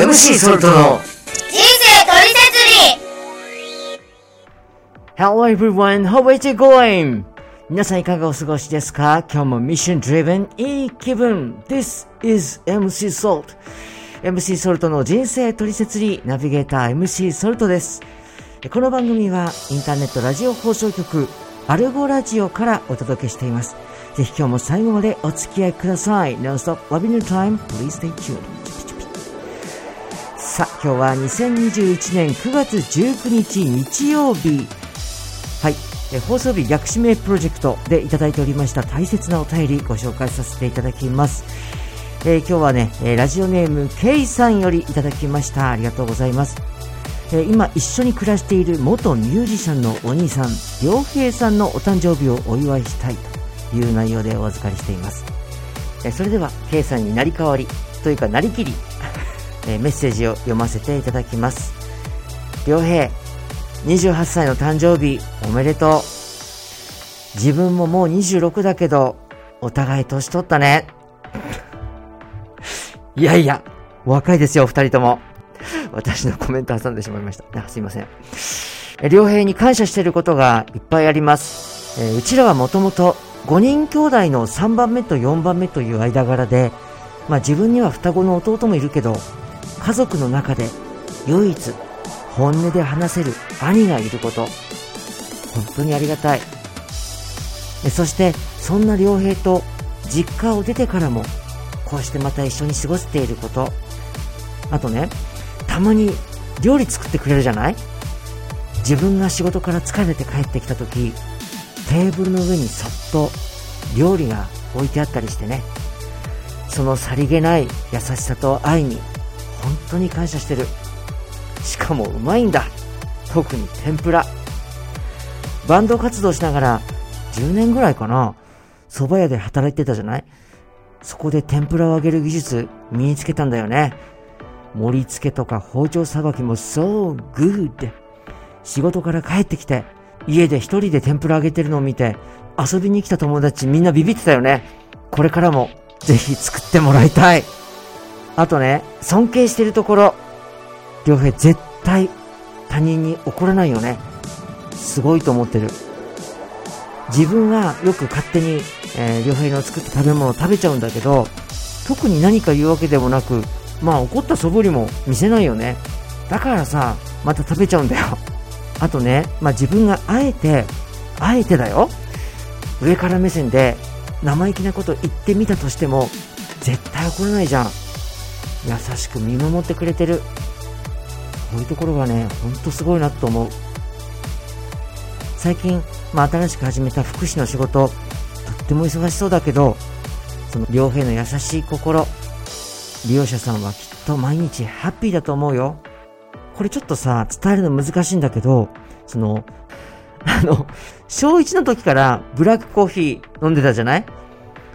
MC ソルトの人生トリセツリ Hello everyone, how is it going? 皆さんいかがお過ごしですか？今日もミッション driven いい気分。This is MC Salt MC ソルトの人生トリセツリーナビゲーター MC ソルトです。この番組はインターネットラジオ放送局アルゴラジオからお届けしています。ぜひ今日も最後までお付き合いください。Non-stop loving your time, please stay tuned さあ、今日は2021年9月19日日曜日。はい。え放送日逆指名プロジェクトでいただいておりました大切なお便りご紹介させていただきます。えー今日はね、えラジオネーム K さんよりいただきました。ありがとうございます。え今一緒に暮らしている元ミュージシャンのお兄さん、良平さんのお誕生日をお祝いしたいという内容でお預かりしています。えそれでは K さんになり代わりというかなりきりえメッセージを読ませていただきます。良平、28歳の誕生日おめでとう。自分ももう26だけど、お互い年取ったね。いやいや、若いですよ、二人とも。私のコメント挟んでしまいました。あすいません。良平に感謝していることがいっぱいあります。えーうちらはもともと5人兄弟の3番目と4番目という間柄で、まあ自分には双子の弟もいるけど、家族の中で唯一本音で話せる兄がいること、本当にありがたい。そして、そんな良平と実家を出てからも、こうしてまた一緒に過ごせていること。あとね、たまに料理作ってくれるじゃない？自分が仕事から疲れて帰ってきた時、テーブルの上にそっと料理が置いてあったりしてね。そのさりげない優しさと愛に本当に感謝してる。しかもうまいんだ。特に天ぷら。バンド活動しながら10年ぐらいかな。蕎麦屋で働いてたじゃない？そこで天ぷらを揚げる技術身につけたんだよね。盛り付けとか包丁さばきも so good。仕事から帰ってきて家で一人で天ぷら揚げてるのを見て遊びに来た友達みんなビビってたよね。これからもぜひ作ってもらいたい。あとね、尊敬してるところ、良平絶対他人に怒らないよね。すごいと思ってる。自分はよく勝手に、えー、良平の作った食べ物を食べちゃうんだけど、特に何か言うわけでもなく、まあ怒った素振りも見せないよね。だからさ、また食べちゃうんだよ。あとね、まあ自分があえて、あえてだよ。上から目線で生意気なこと言ってみたとしても、絶対怒らないじゃん。優しく見守ってくれてる。こういうところがね、ほんとすごいなと思う。最近、まあ、新しく始めた福祉の仕事、とっても忙しそうだけど、その両平の優しい心、利用者さんはきっと毎日ハッピーだと思うよ。これちょっとさ、伝えるの難しいんだけど、その、あの、小1の時からブラックコーヒー飲んでたじゃない？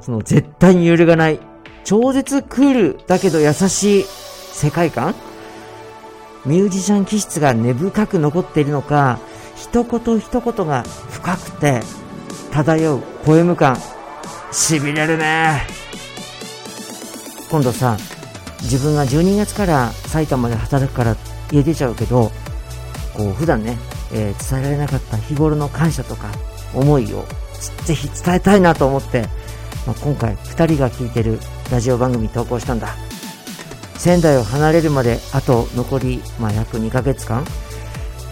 その絶対に揺るがない、超絶クールだけど優しい世界観？ミュージシャン気質が根深く残っているのか、一言一言が深くて漂うポエム感、痺れるね。今度さ、自分が12月から埼玉で働くから家出ちゃうけど、こう普段ね、えー伝えられなかった日頃の感謝とか思いをぜひ伝えたいなと思って、まあ、今回2人が聞いてるラジオ番組投稿したんだ。仙台を離れるまであと残り、まあ、約2ヶ月間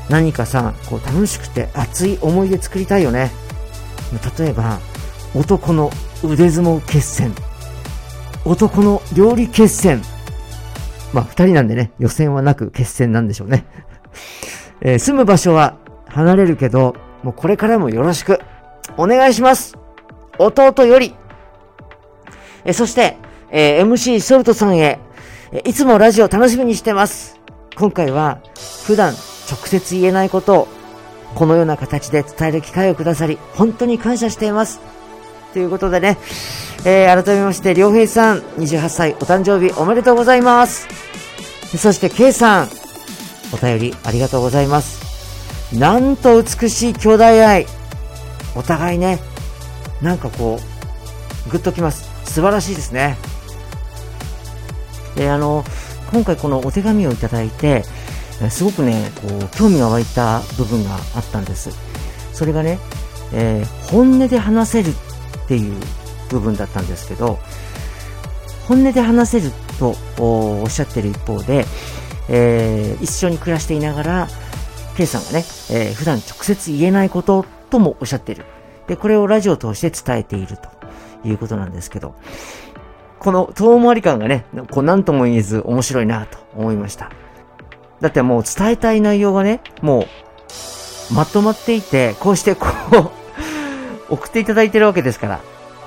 何かさ、こう楽しくて熱い思い出作りたいよね。例えば、男の腕相撲決戦。男の料理決戦。まあ、二人なんでね、予選はなく決戦なんでしょうね。えー住む場所は離れるけど、もうこれからもよろしく。お願いします。弟より。えーそして、えー MC ソルトさんへ、えいつもラジオ楽しみにしてます。今回は、普段直接言えないことを、このような形で伝える機会をくださり、本当に感謝しています。ということでね、えー改めまして、良平さん、28歳、お誕生日おめでとうございます。そして K さん、お便りありがとうございます。なんと美しい兄弟愛。お互いね、なんかこう、グッときます。素晴らしいですね。で、あの、今回このお手紙をいただいて、すごくね、こう、興味が湧いた部分があったんです。それがね、えー、本音で話せるっていう部分だったんですけど、本音で話せるとおっしゃってる一方で、えー、一緒に暮らしていながら、K さんがね、えー、普段直接言えないことともおっしゃってる。で、これをラジオを通して伝えているということなんですけど、この遠回り感がね、こう何とも言えず面白いなと思いました。だってもう伝えたい内容がね、もうまとまっていて、こうしてこう送っていただいてるわけですから、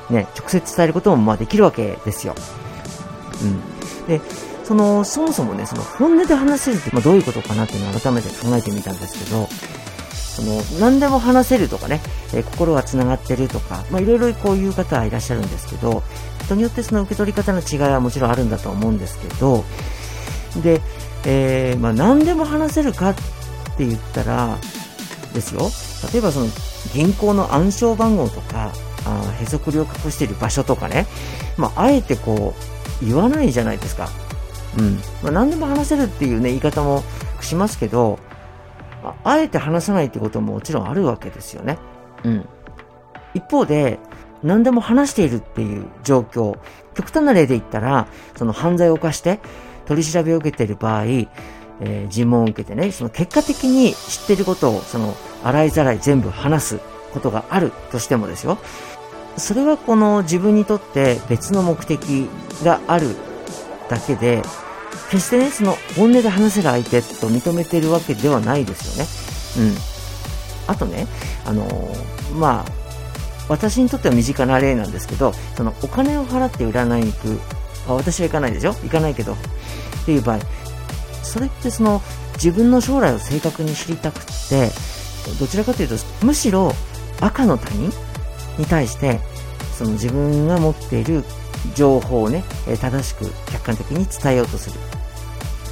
ね、直接伝えることもまあできるわけですよ。うん。で、その、そもそもね、その本音で話せるって、まあ、どういうことかなっていうのを改めて考えてみたんですけど、その、何でも話せるとかね、えー、心が繋がってるとか、まあ、いろいろこういう方はいらっしゃるんですけど、人によってその受け取り方の違いはもちろんあるんだと思うんですけど、で、えー、まあ、何でも話せるかって言ったら、ですよ、例えばその、銀行の暗証番号とか、あへそくりを隠している場所とかね、まあ、あえてこう、言わないじゃないですか。うん。まあ、何でも話せるっていうね、言い方もしますけど、あえて話さないってことももちろんあるわけですよね。うん。一方で、何でも話しているっていう状況、極端な例で言ったら、その犯罪を犯して取り調べを受けている場合、えー、尋問を受けてね、その結果的に知っていることを、その、洗いざらい全部話すことがあるとしてもですよ。それはこの自分にとって別の目的があるだけで、決してね、その本音で話せる相手と認めているわけではないですよね。うん。あとね、あのー、まあ、私にとっては身近な例なんですけど、そのお金を払って占いに行く、あ私は行かないですよ。行かないけど。っていう場合、それってその自分の将来を正確に知りたくって、どちらかというと、むしろ赤の他人に対して、その自分が持っている情報をね、正しく客観的に伝えようとする。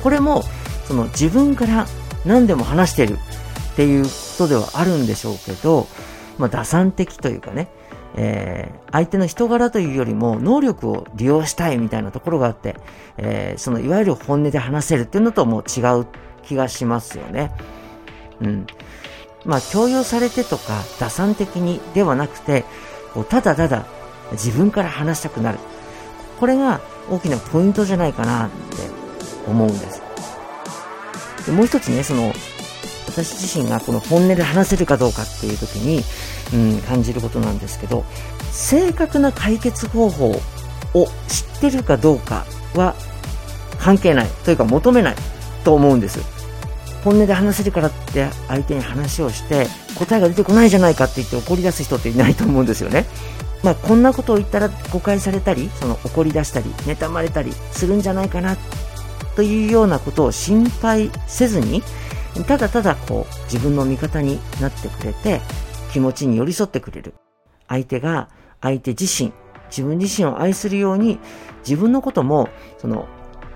これも、その自分から何でも話してるっていうことではあるんでしょうけど、まあ、打算的というかね、えー、相手の人柄というよりも能力を利用したいみたいなところがあって、えー、そのいわゆる本音で話せるっていうのとも違う気がしますよね。うん。まあ、強要されてとか打算的にではなくて、こうただただ自分から話したくなる。これが大きなポイントじゃないかなって思うんです。でもう一つね、その、私自身がこの本音で話せるかどうかっていう時に、うん、感じることなんですけど、正確な解決方法を知ってるかどうかは関係ない。というか求めないと思うんです。本音で話せるからって相手に話をして答えが出てこないじゃないかって言って怒り出す人っていないと思うんですよね。まあ、こんなことを言ったら誤解されたり、その怒り出したり、妬まれたりするんじゃないかなというようなことを心配せずに、ただただこう自分の味方になってくれて、気持ちに寄り添ってくれる。相手が相手自身、自分自身を愛するように、自分のことも、その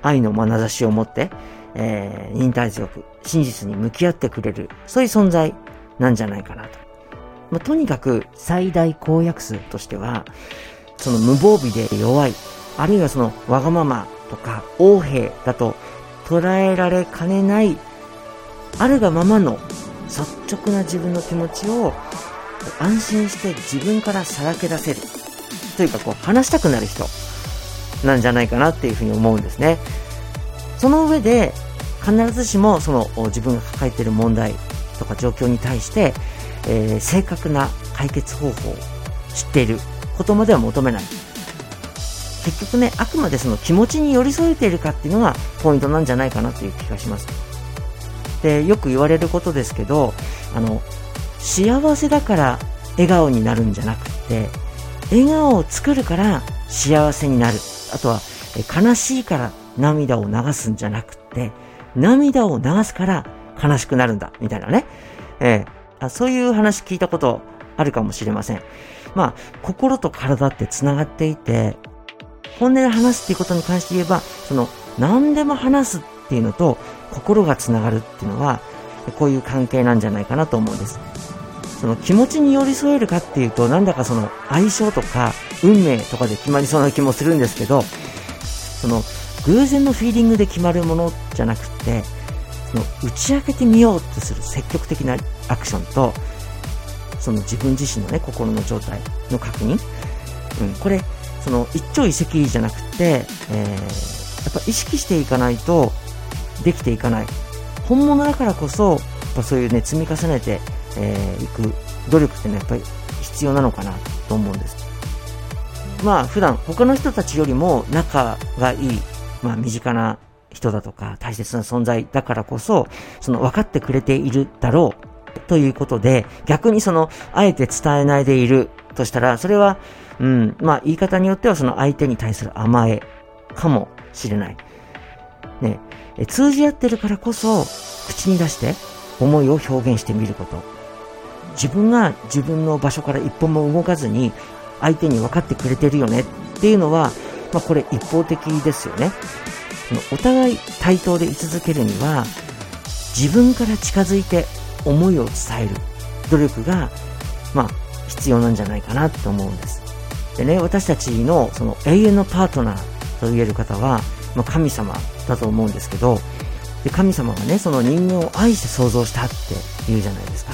愛の眼差しを持って、えー、忍耐強く、真実に向き合ってくれる、そういう存在なんじゃないかなと。まあ、とにかく最大公約数としては、その無防備で弱い、あるいはそのわがままとか横兵だと捉えられかねない、あるがままの率直な自分の気持ちを安心して自分からさらけ出せる。というかこう話したくなる人なんじゃないかなっていうふうに思うんですね。その上で必ずしもその自分が抱えている問題とか状況に対してえー、正確な解決方法を知っていることまでは求めない。結局ね、あくまでその気持ちに寄り添えているかっていうのがポイントなんじゃないかなという気がします。で、よく言われることですけど、あの、幸せだから笑顔になるんじゃなくて、笑顔を作るから幸せになる。あとは、悲しいから涙を流すんじゃなくて、涙を流すから悲しくなるんだ、みたいなね。えー、あそういう話聞いたことあるかもしれません。まあ、心と体って繋がっていて、本音で話すっていうことに関して言えば、その、何でも話すっていうのと、心が繋がるっていうのは、こういう関係なんじゃないかなと思うんです。その気持ちに寄り添えるかっていうと、なんだかその相性とか運命とかで決まりそうな気もするんですけど、その偶然のフィーリングで決まるものじゃなくて、その打ち明けてみようとする積極的なアクションと、その自分自身のね、心の状態の確認。うん、これ、その一朝一夕じゃなくて、えー、やっぱ意識していかないとできていかない。本物だからこそ、やっぱそういうね、積み重ねてい、えー、く努力ってね、やっぱり必要なのかなと思うんです。まあ普段他の人たちよりも仲がいい、まあ身近な人だとか大切な存在だからこそ、その分かってくれているだろうということで、逆にその、あえて伝えないでいるとしたら、それは、うん、まあ言い方によってはその相手に対する甘えかもしれない。ね、通じ合ってるからこそ、口に出して思いを表現してみること。自分が自分の場所から一歩も動かずに、相手に分かってくれてるよねっていうのは、まあこれ一方的ですよね。お互い対等で居続けるには、自分から近づいて思いを伝える努力が、まあ、必要なんじゃないかなと思うんです。でね、私たちのその永遠のパートナーと言える方は、まあ、神様だと思うんですけど、で神様がね、その人間を愛して創造したって言うじゃないですか。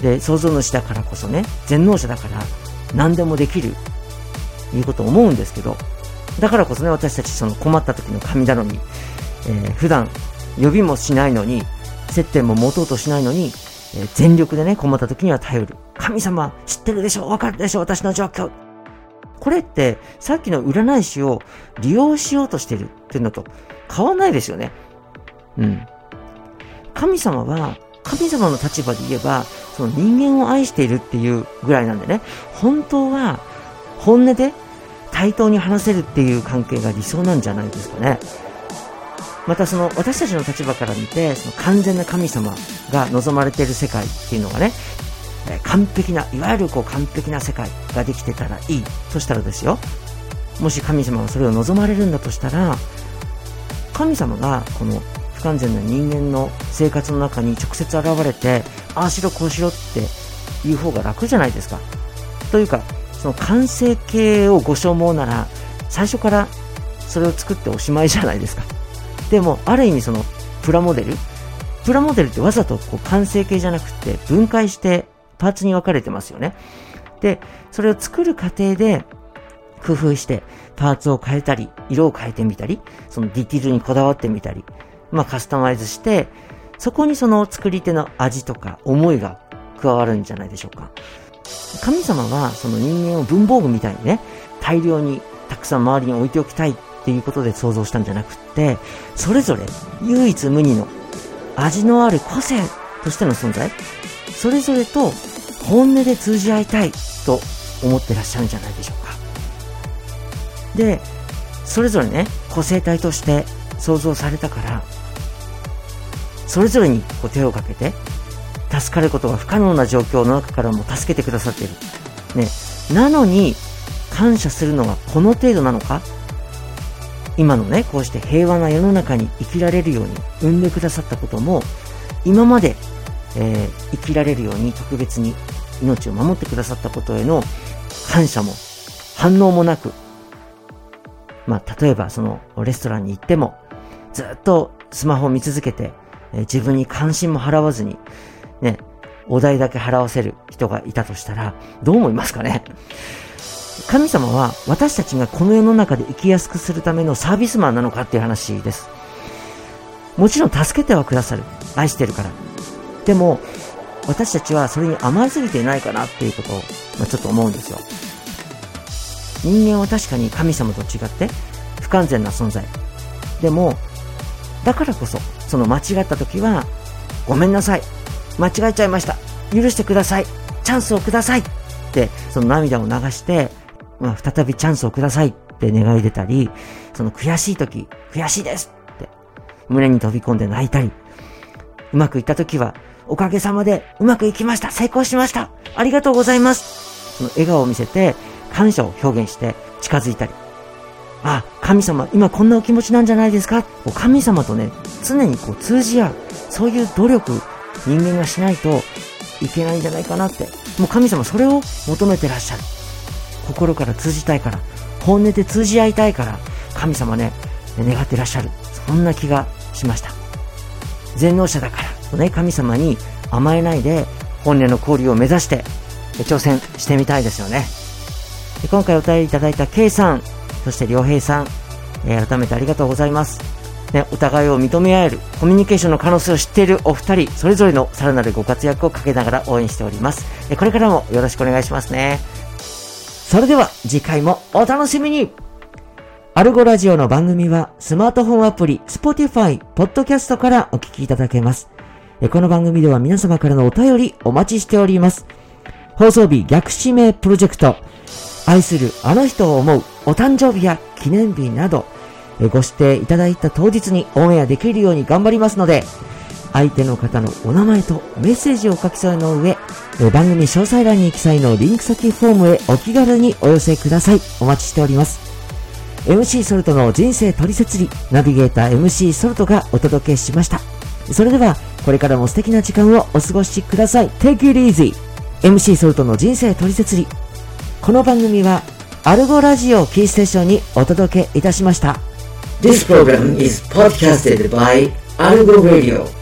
で、創造主だからこそね、全能者だから何でもできる、いうことを思うんですけど、だからこそね、私たちその困った時の神頼み、えー、普段呼びもしないのに、接点も持とうとしないのに、えー、全力でね、困った時には頼る。神様、知ってるでしょわかるでしょ私の状況。これって、さっきの占い師を利用しようとしてるっていうのと変わんないですよね。うん。神様は、神様の立場で言えば、その人間を愛しているっていうぐらいなんでね、本当は、本音で対等に話せるっていう関係が理想なんじゃないですかね。またその私たちの立場から見て、その完全な神様が望まれている世界っていうのがね、完璧な、いわゆるこう完璧な世界ができてたらいいとしたらですよ。もし神様がそれを望まれるんだとしたら、神様がこの不完全な人間の生活の中に直接現れて、ああしろこうしろって言う方が楽じゃないですか。というか、その完成形をご所望なら、最初からそれを作っておしまいじゃないですか。でも、ある意味その、プラモデル？プラモデルってわざとこう完成形じゃなくて分解してパーツに分かれてますよね。で、それを作る過程で工夫してパーツを変えたり、色を変えてみたり、そのディティールにこだわってみたり、まあカスタマイズして、そこにその作り手の味とか思いが加わるんじゃないでしょうか。神様はその人間を文房具みたいにね、大量にたくさん周りに置いておきたいっていうことで想像したんじゃなくって、それぞれ唯一無二の味のある個性としての存在、それぞれと本音で通じ合いたいと思ってらっしゃるんじゃないでしょうか。で、それぞれね、個性体として想像されたから、それぞれにこう手をかけて、助かることが不可能な状況の中からも助けてくださっている。ね。なのに、感謝するのはこの程度なのか？今のね、こうして平和な世の中に生きられるように産んでくださったことも、今まで、えー、生きられるように特別に命を守ってくださったことへの感謝も反応もなく、まあ、例えばそのレストランに行っても、ずっとスマホを見続けて、えー、自分に関心も払わずに、ね、お題だけ払わせる人がいたとしたら、どう思いますかね？神様は私たちがこの世の中で生きやすくするためのサービスマンなのかっていう話です。もちろん助けてはくださる。愛してるから。でも、私たちはそれに甘すぎていないかなっていうことを、まあ、ちょっと思うんですよ。人間は確かに神様と違って不完全な存在。でも、だからこそ、その間違った時は、ごめんなさい。間違えちゃいました。許してください。チャンスをくださいって、その涙を流して、まあ、再びチャンスをくださいって願い出たり、その悔しい時、悔しいですって、胸に飛び込んで泣いたり、うまくいった時は、おかげさまでうまくいきました成功しましたありがとうございますその笑顔を見せて、感謝を表現して近づいたり、あ、神様、今こんなお気持ちなんじゃないですか？神様とね、常にこう通じ合う、そういう努力人間がしないといけないんじゃないかなって。もう神様それを求めてらっしゃる。心から通じたいから、本音で通じ合いたいから、神様ね、願ってらっしゃる。そんな気がしました。全能者だからとね、神様に甘えないで、本音の交流を目指して、挑戦してみたいですよね。で今回お便りいただいた K さん、そして良平さん、えー改めてありがとうございます。ね、お互いを認め合える、コミュニケーションの可能性を知っているお二人、それぞれのさらなるご活躍をかけながら応援しております。これからもよろしくお願いしますね。それでは次回もお楽しみにアルゴラジオの番組はスマートフォンアプリ、Spotify、Podcast からお聞きいただけます。この番組では皆様からのお便りお待ちしております。放送日逆指名プロジェクト、愛するあの人を思うお誕生日や記念日など、ご指定いただいた当日にオンエアできるように頑張りますので、相手の方のお名前とメッセージを書き添えの上、番組詳細欄に記載のリンク先フォームへお気軽にお寄せください。お待ちしております。MC ソルトの人生取説理、ナビゲーター MC ソルトがお届けしました。それでは、これからも素敵な時間をお過ごしください。Take it easy! MC ソルトの人生取説理。この番組は、アルゴラジオキーステーションにお届けいたしました。This program is podcasted by Algo Radio.